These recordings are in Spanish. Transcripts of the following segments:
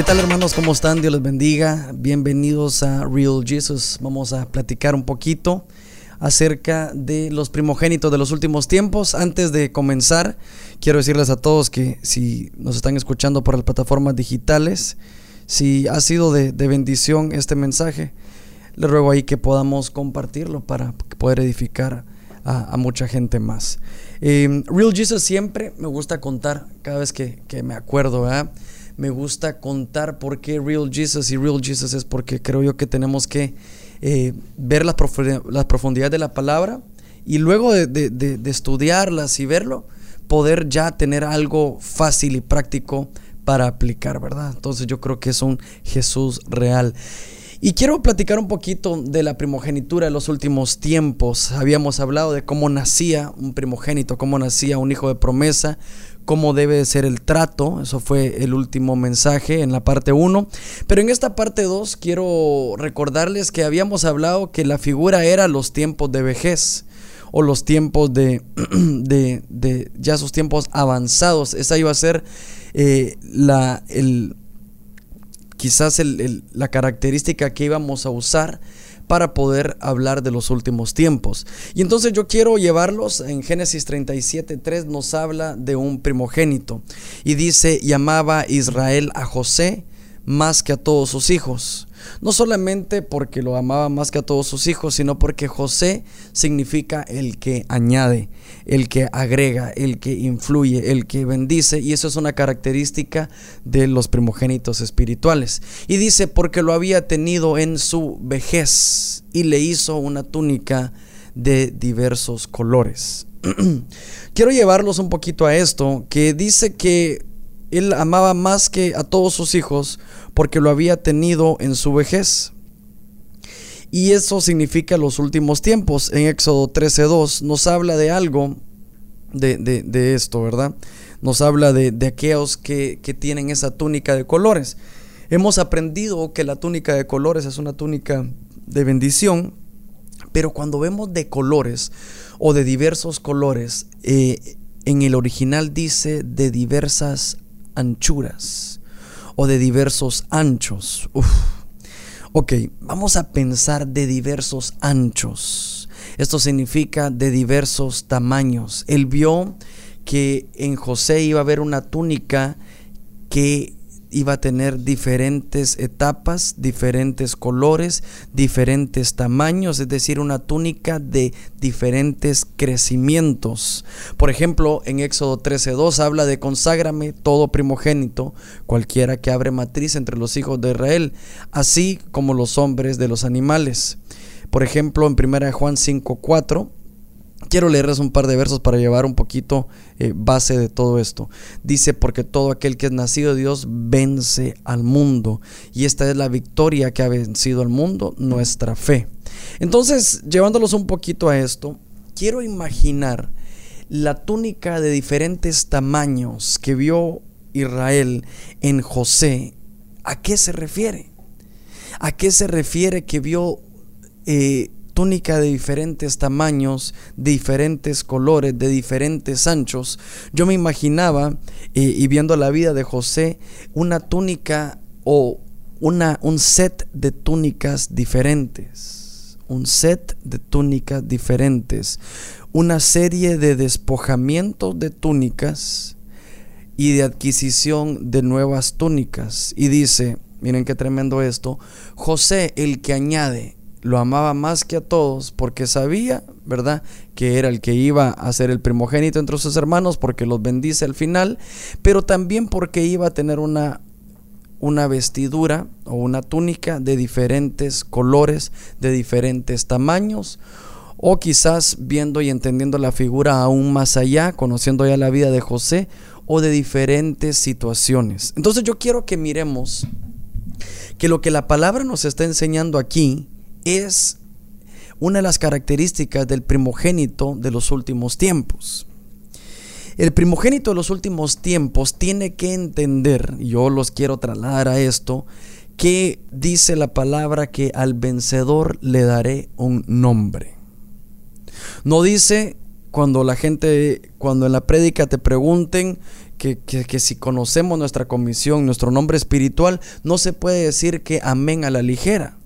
¿Qué tal hermanos? ¿Cómo están? Dios les bendiga. Bienvenidos a Real Jesus. Vamos a platicar un poquito acerca de los primogénitos de los últimos tiempos. Antes de comenzar, quiero decirles a todos que si nos están escuchando por las plataformas digitales, si ha sido de, bendición este mensaje, les ruego ahí que podamos compartirlo para poder edificar a, mucha gente más. Eh, Real Jesus siempre me gusta contar, cada vez que, que me acuerdo, ¿verdad? Me gusta contar por qué Real Jesus y Real Jesus es porque creo yo que tenemos que eh, ver la, profundidad de la palabra y luego de, estudiarlas y verlo, poder ya tener algo fácil y práctico para aplicar, ¿verdad? Entonces yo creo que es un Jesús real. Y quiero platicar un poquito de la primogenitura de los últimos tiempos. Habíamos hablado de cómo nacía un primogénito, cómo nacía un hijo de promesa, cómo debe ser el trato. Eso fue el último mensaje en la parte 1. Pero en esta parte 2 quiero recordarles que habíamos hablado que la figura era los tiempos de vejez o los tiempos de, de, ya sus tiempos avanzados. Esa iba a ser eh, la, el, quizás la característica que íbamos a usar para poder hablar de los últimos tiempos. Y entonces yo quiero llevarlos en Génesis 37.3 nos habla de un primogénito y dice, llamaba Israel a José más que a todos sus hijos. No solamente porque lo amaba más que a todos sus hijos, sino porque José significa el que añade, el que agrega, el que influye, el que bendice. Y eso es una característica de los primogénitos espirituales. Y dice, porque lo había tenido en su vejez y le hizo una túnica de diversos colores. Quiero llevarlos un poquito a esto, que dice que él amaba más que a todos sus hijos porque lo había tenido en su vejez. Y eso significa los últimos tiempos. En Éxodo 13.2 nos habla de algo de, esto, ¿verdad? Nos habla de, aquellos que, que tienen esa túnica de colores. Hemos aprendido que la túnica de colores es una túnica de bendición, pero cuando vemos de colores o de diversos colores, eh, en el original dice de diversas anchuras o de diversos anchos. Ok, vamos a pensar de diversos anchos. Esto significa de diversos tamaños. Él vio que en José iba a haber una túnica que iba a tener diferentes etapas, diferentes colores, diferentes tamaños, es decir, una túnica de diferentes crecimientos. Por ejemplo, en Éxodo 13:2 habla de conságrame todo primogénito, cualquiera que abre matriz entre los hijos de Israel, así como los hombres de los animales. Por ejemplo, en 1 Juan 5:4 Quiero leerles un par de versos para llevar un poquito eh, base de todo esto. Dice, porque todo aquel que es nacido de Dios vence al mundo. Y esta es la victoria que ha vencido al mundo, nuestra fe. Entonces, llevándolos un poquito a esto, quiero imaginar la túnica de diferentes tamaños que vio Israel en José. ¿A qué se refiere? ¿A qué se refiere que vio... Eh, túnica de diferentes tamaños, de diferentes colores, de diferentes anchos. Yo me imaginaba, eh, y viendo la vida de José, una túnica o una, un set de túnicas diferentes. Un set de túnicas diferentes. Una serie de despojamientos de túnicas y de adquisición de nuevas túnicas. Y dice, miren qué tremendo esto, José el que añade lo amaba más que a todos porque sabía, ¿verdad?, que era el que iba a ser el primogénito entre sus hermanos porque los bendice al final, pero también porque iba a tener una una vestidura o una túnica de diferentes colores, de diferentes tamaños, o quizás viendo y entendiendo la figura aún más allá, conociendo ya la vida de José, o de diferentes situaciones. Entonces yo quiero que miremos que lo que la palabra nos está enseñando aquí es una de las características del primogénito de los últimos tiempos. El primogénito de los últimos tiempos tiene que entender, yo los quiero trasladar a esto, que dice la palabra que al vencedor le daré un nombre. No dice cuando la gente, cuando en la prédica te pregunten que, que, si conocemos nuestra comisión, nuestro nombre espiritual, no se puede decir que amén a la ligera,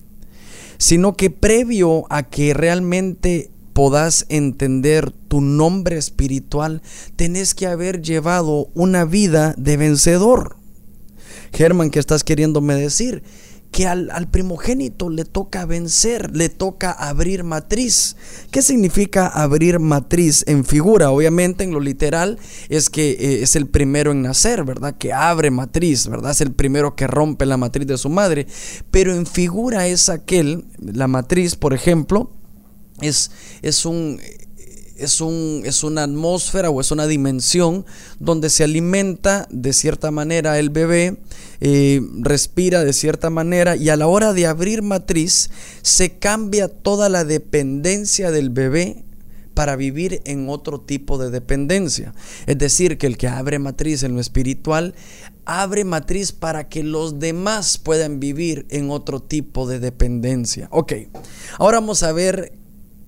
sino que previo a que realmente podás entender tu nombre espiritual, tenés que haber llevado una vida de vencedor. Germán, ¿qué estás queriéndome decir? Que al, primogénito le toca vencer, le toca abrir matriz. ¿Qué significa abrir matriz en figura? Obviamente en lo literal es que eh, es el primero en nacer, ¿verdad? Que abre matriz, ¿verdad? Es el primero que rompe la matriz de su madre. Pero en figura es aquel, la matriz, por ejemplo, es, es un es, un, es una atmósfera o es una dimensión donde se alimenta de cierta manera el bebé, eh, respira de cierta manera y a la hora de abrir matriz se cambia toda la dependencia del bebé para vivir en otro tipo de dependencia. Es decir, que el que abre matriz en lo espiritual, abre matriz para que los demás puedan vivir en otro tipo de dependencia. Ok, ahora vamos a ver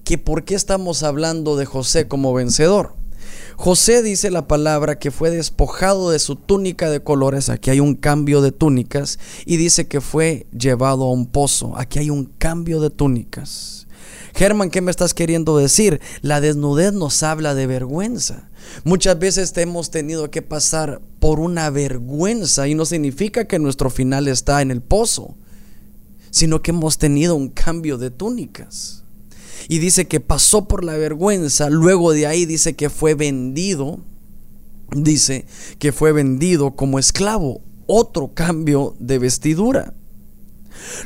que por qué estamos hablando de José como vencedor. José dice la palabra que fue despojado de su túnica de colores, aquí hay un cambio de túnicas, y dice que fue llevado a un pozo, aquí hay un cambio de túnicas. Germán, ¿qué me estás queriendo decir? La desnudez nos habla de vergüenza. Muchas veces te hemos tenido que pasar por una vergüenza y no significa que nuestro final está en el pozo, sino que hemos tenido un cambio de túnicas y dice que pasó por la vergüenza, luego de ahí dice que fue vendido, dice que fue vendido como esclavo, otro cambio de vestidura.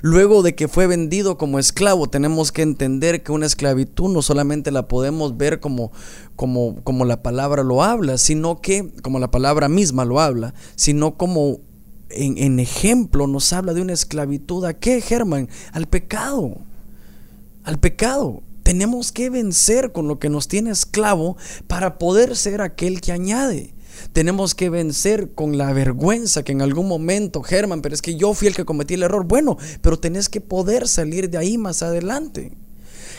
Luego de que fue vendido como esclavo, tenemos que entender que una esclavitud no solamente la podemos ver como, como, como la palabra lo habla, sino que, como la palabra misma lo habla, sino como en, en ejemplo nos habla de una esclavitud. ¿A qué, Germán? Al pecado. Al pecado. Tenemos que vencer con lo que nos tiene esclavo para poder ser aquel que añade. Tenemos que vencer con la vergüenza que en algún momento, Germán, pero es que yo fui el que cometí el error. Bueno, pero tenés que poder salir de ahí más adelante.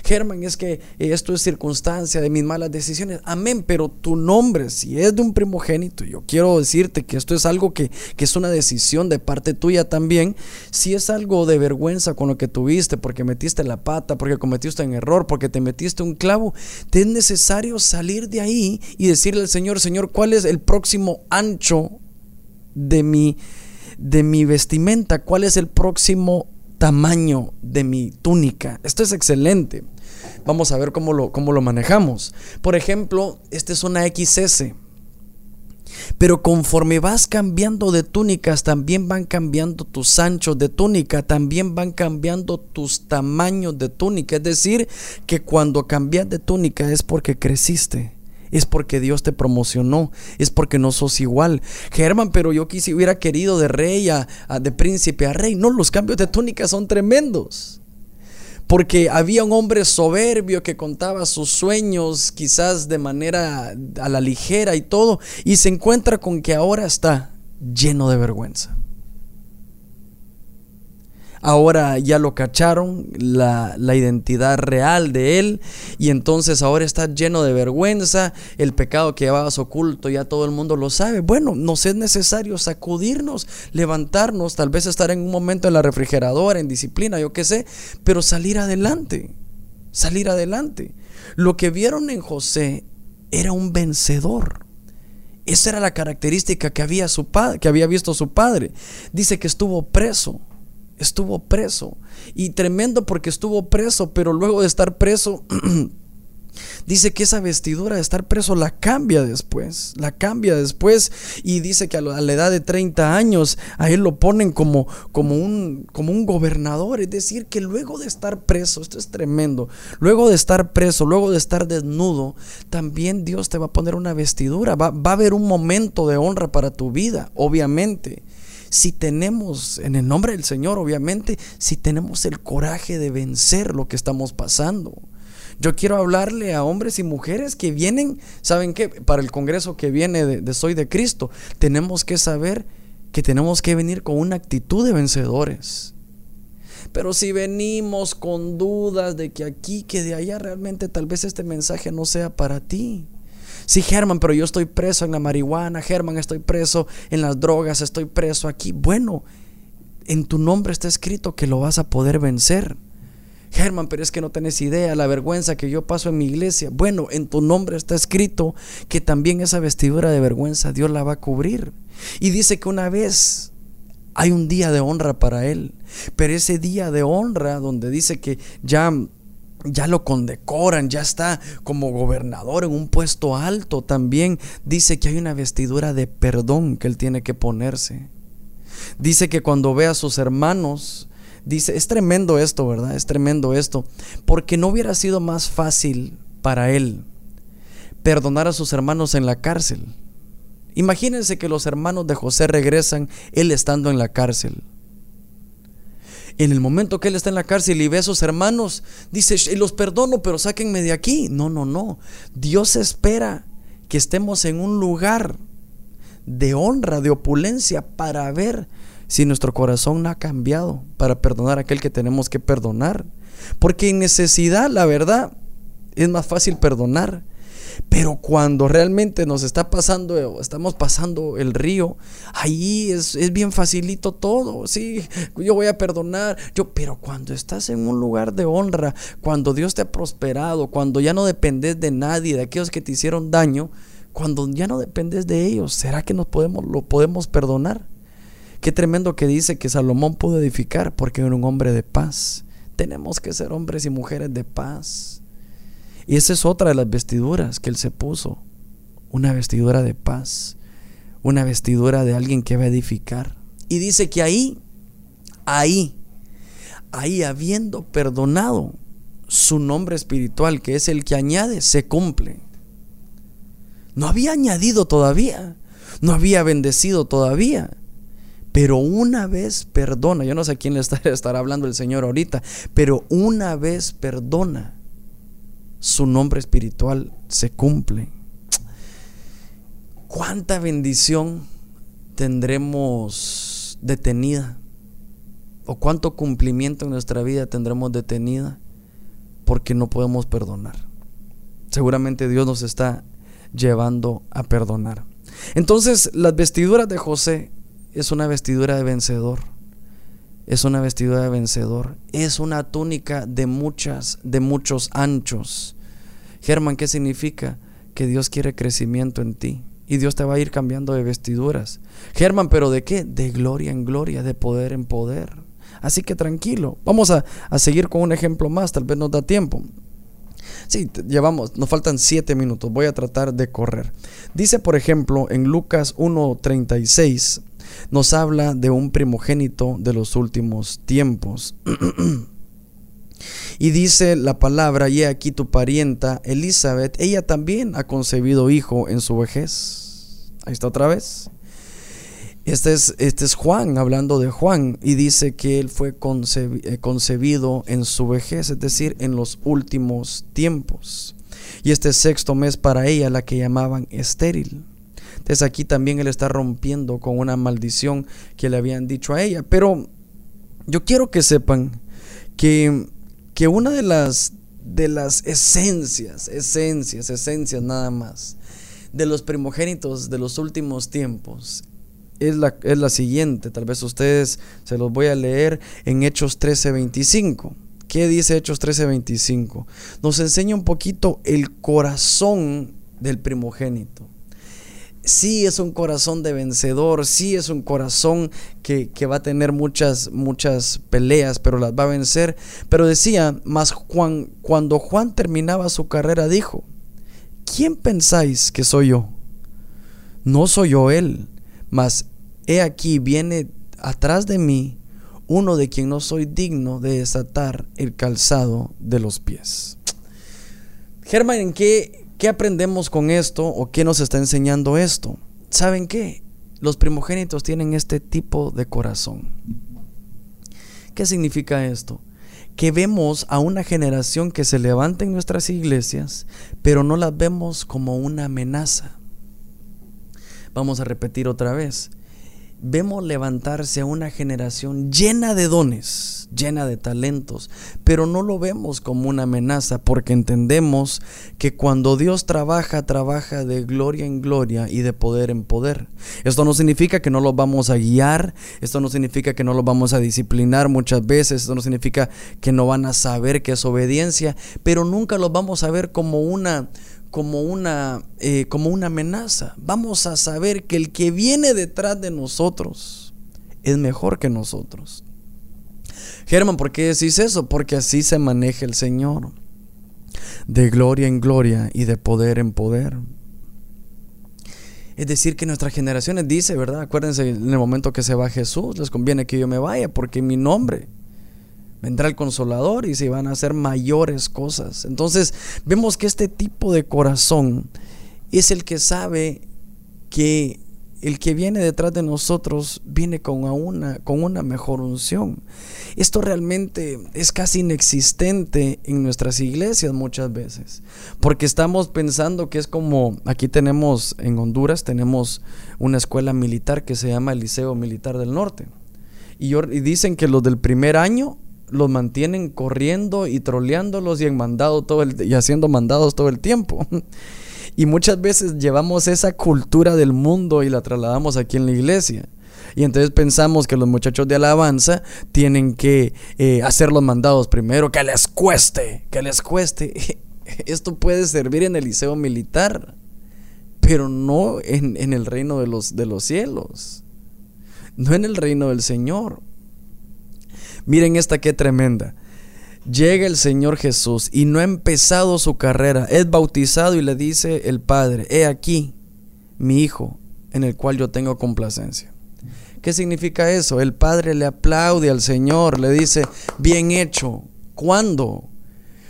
Germán, es que esto es circunstancia de mis malas decisiones. Amén, pero tu nombre, si es de un primogénito, yo quiero decirte que esto es algo que, que es una decisión de parte tuya también. Si es algo de vergüenza con lo que tuviste, porque metiste la pata, porque cometiste un error, porque te metiste un clavo, te es necesario salir de ahí y decirle al Señor, Señor, ¿cuál es el próximo ancho de mi, de mi vestimenta? ¿Cuál es el próximo tamaño de mi túnica. Esto es excelente. Vamos a ver cómo lo, cómo lo manejamos. Por ejemplo, esta es una XS. Pero conforme vas cambiando de túnicas, también van cambiando tus anchos de túnica, también van cambiando tus tamaños de túnica. Es decir, que cuando cambias de túnica es porque creciste es porque Dios te promocionó, es porque no sos igual. Germán, pero yo quisiera hubiera querido de rey a, de príncipe a rey. No, los cambios de túnica son tremendos. Porque había un hombre soberbio que contaba sus sueños quizás de manera a la ligera y todo, y se encuentra con que ahora está lleno de vergüenza ahora ya lo cacharon, la, identidad real de él, y entonces ahora está lleno de vergüenza, el pecado que llevabas oculto ya todo el mundo lo sabe. Bueno, nos es necesario sacudirnos, levantarnos, tal vez estar en un momento en la refrigeradora, en disciplina, yo qué sé, pero salir adelante, salir adelante. Lo que vieron en José era un vencedor. Esa era la característica que había, su que había visto su padre. Dice que estuvo preso estuvo preso. Y tremendo porque estuvo preso, pero luego de estar preso, dice que esa vestidura de estar preso la cambia después, la cambia después. Y dice que a la edad de 30 años a él lo ponen como, como, un, como un gobernador, es decir, que luego de estar preso, esto es tremendo, luego de estar preso, luego de estar desnudo, también Dios te va a poner una vestidura, va, va a haber un momento de honra para tu vida, obviamente si tenemos, en el nombre del Señor, obviamente, si tenemos el coraje de vencer lo que estamos pasando. Yo quiero hablarle a hombres y mujeres que vienen, ¿saben qué? Para el Congreso que viene de, Soy de Cristo, tenemos que saber que tenemos que venir con una actitud de vencedores. Pero si venimos con dudas de que aquí, que de allá, realmente tal vez este mensaje no sea para ti. Sí, Germán, pero yo estoy preso en la marihuana, Germán, estoy preso en las drogas, estoy preso aquí. Bueno, en tu nombre está escrito que lo vas a poder vencer. Germán, pero es que no tenés idea la vergüenza que yo paso en mi iglesia. Bueno, en tu nombre está escrito que también esa vestidura de vergüenza Dios la va a cubrir. Y dice que una vez hay un día de honra para él. Pero ese día de honra donde dice que ya ya lo condecoran, ya está como gobernador en un puesto alto también. Dice que hay una vestidura de perdón que él tiene que ponerse. Dice que cuando ve a sus hermanos, dice, es tremendo esto, ¿verdad? Es tremendo esto, porque no hubiera sido más fácil para él perdonar a sus hermanos en la cárcel. Imagínense que los hermanos de José regresan, él estando en la cárcel. En el momento que él está en la cárcel y ve a sus hermanos, dice, los perdono, pero sáquenme de aquí. No, no, no. Dios espera que estemos en un lugar de honra, de opulencia, para ver si nuestro corazón no ha cambiado, para perdonar a aquel que tenemos que perdonar. Porque en necesidad, la verdad, es más fácil perdonar. Pero cuando realmente nos está pasando, estamos pasando el río, ahí es, es, bien facilito todo. Sí, yo voy a perdonar. Yo, pero cuando estás en un lugar de honra, cuando Dios te ha prosperado, cuando ya no dependes de nadie, de aquellos que te hicieron daño, cuando ya no dependes de ellos, ¿será que nos podemos, lo podemos perdonar? Qué tremendo que dice que Salomón pudo edificar porque era un hombre de paz. Tenemos que ser hombres y mujeres de paz. Y esa es otra de las vestiduras que él se puso. Una vestidura de paz. Una vestidura de alguien que va a edificar. Y dice que ahí, ahí, ahí habiendo perdonado su nombre espiritual, que es el que añade, se cumple. No había añadido todavía. No había bendecido todavía. Pero una vez perdona, yo no sé a quién le estará hablando el Señor ahorita, pero una vez perdona su nombre espiritual se cumple. ¿Cuánta bendición tendremos detenida? ¿O cuánto cumplimiento en nuestra vida tendremos detenida porque no podemos perdonar? Seguramente Dios nos está llevando a perdonar. Entonces, las vestiduras de José es una vestidura de vencedor es una vestidura de vencedor, es una túnica de muchas, de muchos anchos. Germán, ¿qué significa? Que Dios quiere crecimiento en ti y Dios te va a ir cambiando de vestiduras. Germán, ¿pero de qué? De gloria en gloria, de poder en poder. Así que tranquilo, vamos a, a seguir con un ejemplo más, tal vez nos da tiempo. Sí, llevamos, nos faltan siete minutos, voy a tratar de correr. Dice, por ejemplo, en Lucas 1.36, nos habla de un primogénito de los últimos tiempos. y dice la palabra, y aquí tu parienta Elizabeth, ella también ha concebido hijo en su vejez. Ahí está otra vez. Este es, este es Juan, hablando de Juan, y dice que él fue eh, concebido en su vejez, es decir, en los últimos tiempos. Y este sexto mes para ella, la que llamaban estéril. Entonces aquí también él está rompiendo con una maldición que le habían dicho a ella. Pero yo quiero que sepan que, que una de las, de las esencias, esencias, esencias nada más, de los primogénitos de los últimos tiempos es la, es la siguiente. Tal vez ustedes se los voy a leer en Hechos 13:25. ¿Qué dice Hechos 13:25? Nos enseña un poquito el corazón del primogénito sí es un corazón de vencedor, sí es un corazón que, va a tener muchas, muchas peleas, pero las va a vencer. Pero decía, más Juan, cuando Juan terminaba su carrera, dijo, ¿quién pensáis que soy yo? No soy yo él, mas he aquí viene atrás de mí uno de quien no soy digno de desatar el calzado de los pies. Germán, ¿en qué, ¿Qué aprendemos con esto o qué nos está enseñando esto? ¿Saben qué? Los primogénitos tienen este tipo de corazón. ¿Qué significa esto? Que vemos a una generación que se levanta en nuestras iglesias, pero no las vemos como una amenaza. Vamos a repetir otra vez. Vemos levantarse a una generación llena de dones, llena de talentos, pero no lo vemos como una amenaza porque entendemos que cuando Dios trabaja, trabaja de gloria en gloria y de poder en poder. Esto no significa que no los vamos a guiar, esto no significa que no los vamos a disciplinar muchas veces, esto no significa que no van a saber qué es obediencia, pero nunca los vamos a ver como una como una, eh, como una amenaza. Vamos a saber que el que viene detrás de nosotros es mejor que nosotros. Germán, ¿por qué decís eso? Porque así se maneja el Señor. De gloria en gloria y de poder en poder. Es decir, que nuestras generaciones dice, ¿verdad? Acuérdense, en el momento que se va Jesús, les conviene que yo me vaya, porque mi nombre vendrá el consolador y se van a hacer mayores cosas. Entonces vemos que este tipo de corazón es el que sabe que el que viene detrás de nosotros viene con una, con una mejor unción. Esto realmente es casi inexistente en nuestras iglesias muchas veces, porque estamos pensando que es como, aquí tenemos en Honduras, tenemos una escuela militar que se llama el Liceo Militar del Norte. Y, y dicen que los del primer año los mantienen corriendo y troleándolos y, en mandado todo el, y haciendo mandados todo el tiempo. Y muchas veces llevamos esa cultura del mundo y la trasladamos aquí en la iglesia. Y entonces pensamos que los muchachos de alabanza tienen que eh, hacer los mandados primero, que les cueste, que les cueste. Esto puede servir en el liceo militar, pero no en, en el reino de los, de los cielos, no en el reino del Señor. Miren esta qué tremenda. Llega el Señor Jesús y no ha empezado su carrera. Es bautizado y le dice el Padre, he aquí mi Hijo en el cual yo tengo complacencia. ¿Qué significa eso? El Padre le aplaude al Señor, le dice, bien hecho. ¿Cuándo?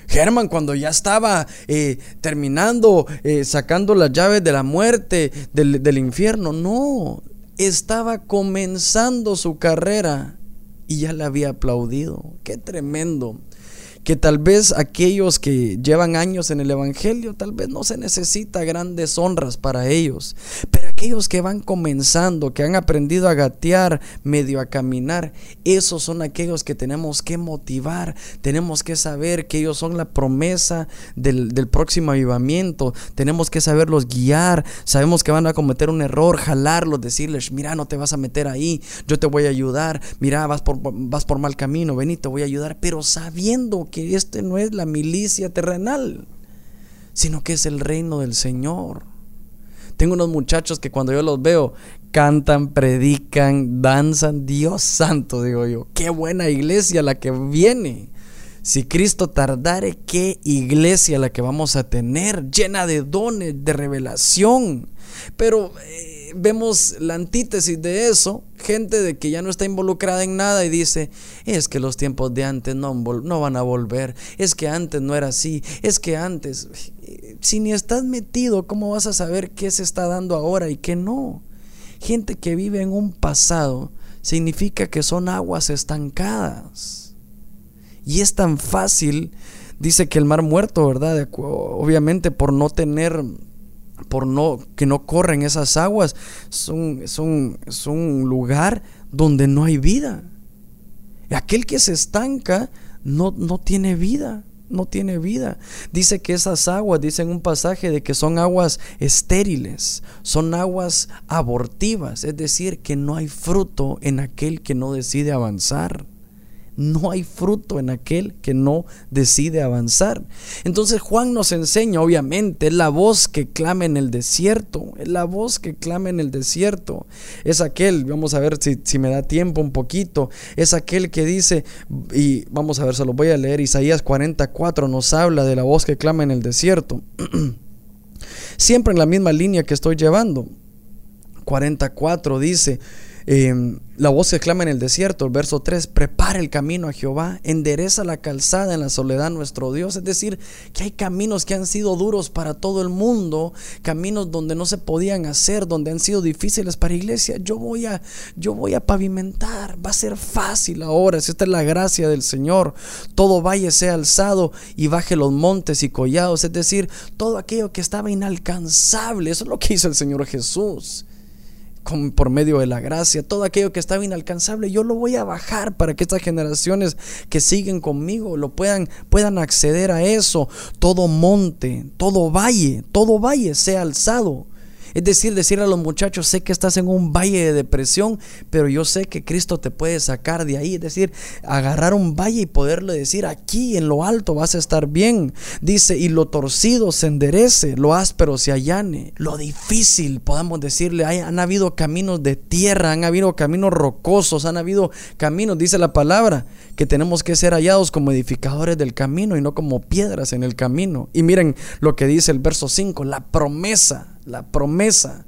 Germán, cuando ya estaba eh, terminando, eh, sacando las llaves de la muerte, del, del infierno. No, estaba comenzando su carrera y ya le había aplaudido. Qué tremendo que tal vez aquellos que llevan años en el Evangelio, tal vez no se necesita grandes honras para ellos, pero aquellos que van comenzando, que han aprendido a gatear, medio a caminar, esos son aquellos que tenemos que motivar, tenemos que saber que ellos son la promesa del, próximo avivamiento, tenemos que saberlos guiar, sabemos que van a cometer un error, jalarlos, decirles, mira, no te vas a meter ahí, yo te voy a ayudar, mira, vas por, vas por mal camino, ven y te voy a ayudar, pero sabiendo que este no es la milicia terrenal, sino que es el reino del Señor. Tengo unos muchachos que cuando yo los veo cantan, predican, danzan. Dios santo, digo yo. Qué buena iglesia la que viene. Si Cristo tardare, qué iglesia la que vamos a tener, llena de dones, de revelación. Pero eh, vemos la antítesis de eso, gente de que ya no está involucrada en nada y dice, es que los tiempos de antes no, van a volver, es que antes no era así, es que antes, si ni estás metido, ¿cómo vas a saber qué se está dando ahora y qué no? Gente que vive en un pasado significa que son aguas estancadas. Y es tan fácil, dice que el mar muerto, ¿verdad? Obviamente por no tener por no que no corren esas aguas, son, son, un lugar donde no hay vida. Aquel que se estanca no, no tiene vida no tiene vida. Dice que esas aguas, dice en un pasaje de que son aguas estériles, son aguas abortivas, es decir, que no hay fruto en aquel que no decide avanzar no hay fruto en aquel que no decide avanzar. Entonces Juan nos enseña, obviamente, es la voz que clama en el desierto, es la voz que clama en el desierto. Es aquel, vamos a ver si, si me da tiempo un poquito, es aquel que dice, y vamos a ver, se lo voy a leer, Isaías 44 nos habla de la voz que clama en el desierto. Siempre en la misma línea que estoy llevando. 44 dice, Em, la voz que clama en el desierto, el verso 3, prepara el camino a Jehová, endereza la calzada en la soledad nuestro Dios. Es decir, que hay caminos que han sido duros para todo el mundo, caminos donde no se podían hacer, donde han sido difíciles para iglesia. Yo voy a, yo voy a pavimentar, va a ser fácil ahora, si esta es la gracia del Señor. Todo valle sea alzado y baje los montes y collados, es decir, todo aquello que estaba inalcanzable. Eso es lo que hizo el Señor Jesús por medio de la gracia, todo aquello que estaba inalcanzable, yo lo voy a bajar para que estas generaciones que siguen conmigo lo puedan, puedan acceder a eso. Todo monte, todo valle, todo valle sea alzado es decir, decirle a los muchachos, sé que estás en un valle de depresión, pero yo sé que Cristo te puede sacar de ahí. Es decir, agarrar un valle y poderle decir, aquí en lo alto vas a estar bien. Dice, y lo torcido se enderece, lo áspero se allane. Lo difícil, podemos decirle, hay, han habido caminos de tierra, han habido caminos rocosos, han habido caminos, dice la palabra, que tenemos que ser hallados como edificadores del camino y no como piedras en el camino. Y miren lo que dice el verso 5, la promesa la promesa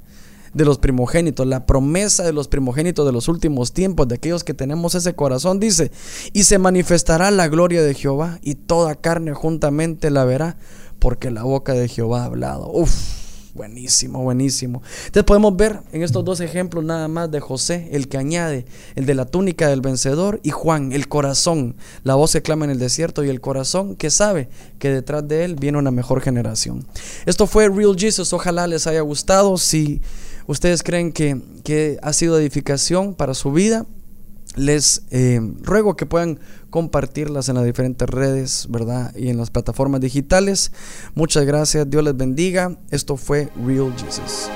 de los primogénitos, la promesa de los primogénitos de los últimos tiempos, de aquellos que tenemos ese corazón, dice, y se manifestará la gloria de Jehová y toda carne juntamente la verá, porque la boca de Jehová ha hablado. Uf Buenísimo, buenísimo. Entonces podemos ver en estos dos ejemplos nada más de José, el que añade, el de la túnica del vencedor, y Juan, el corazón, la voz que clama en el desierto, y el corazón que sabe que detrás de él viene una mejor generación. Esto fue Real Jesus, ojalá les haya gustado. Si ustedes creen que, que ha sido edificación para su vida, les eh, ruego que puedan compartirlas en las diferentes redes, ¿verdad? Y en las plataformas digitales. Muchas gracias, Dios les bendiga. Esto fue Real Jesus.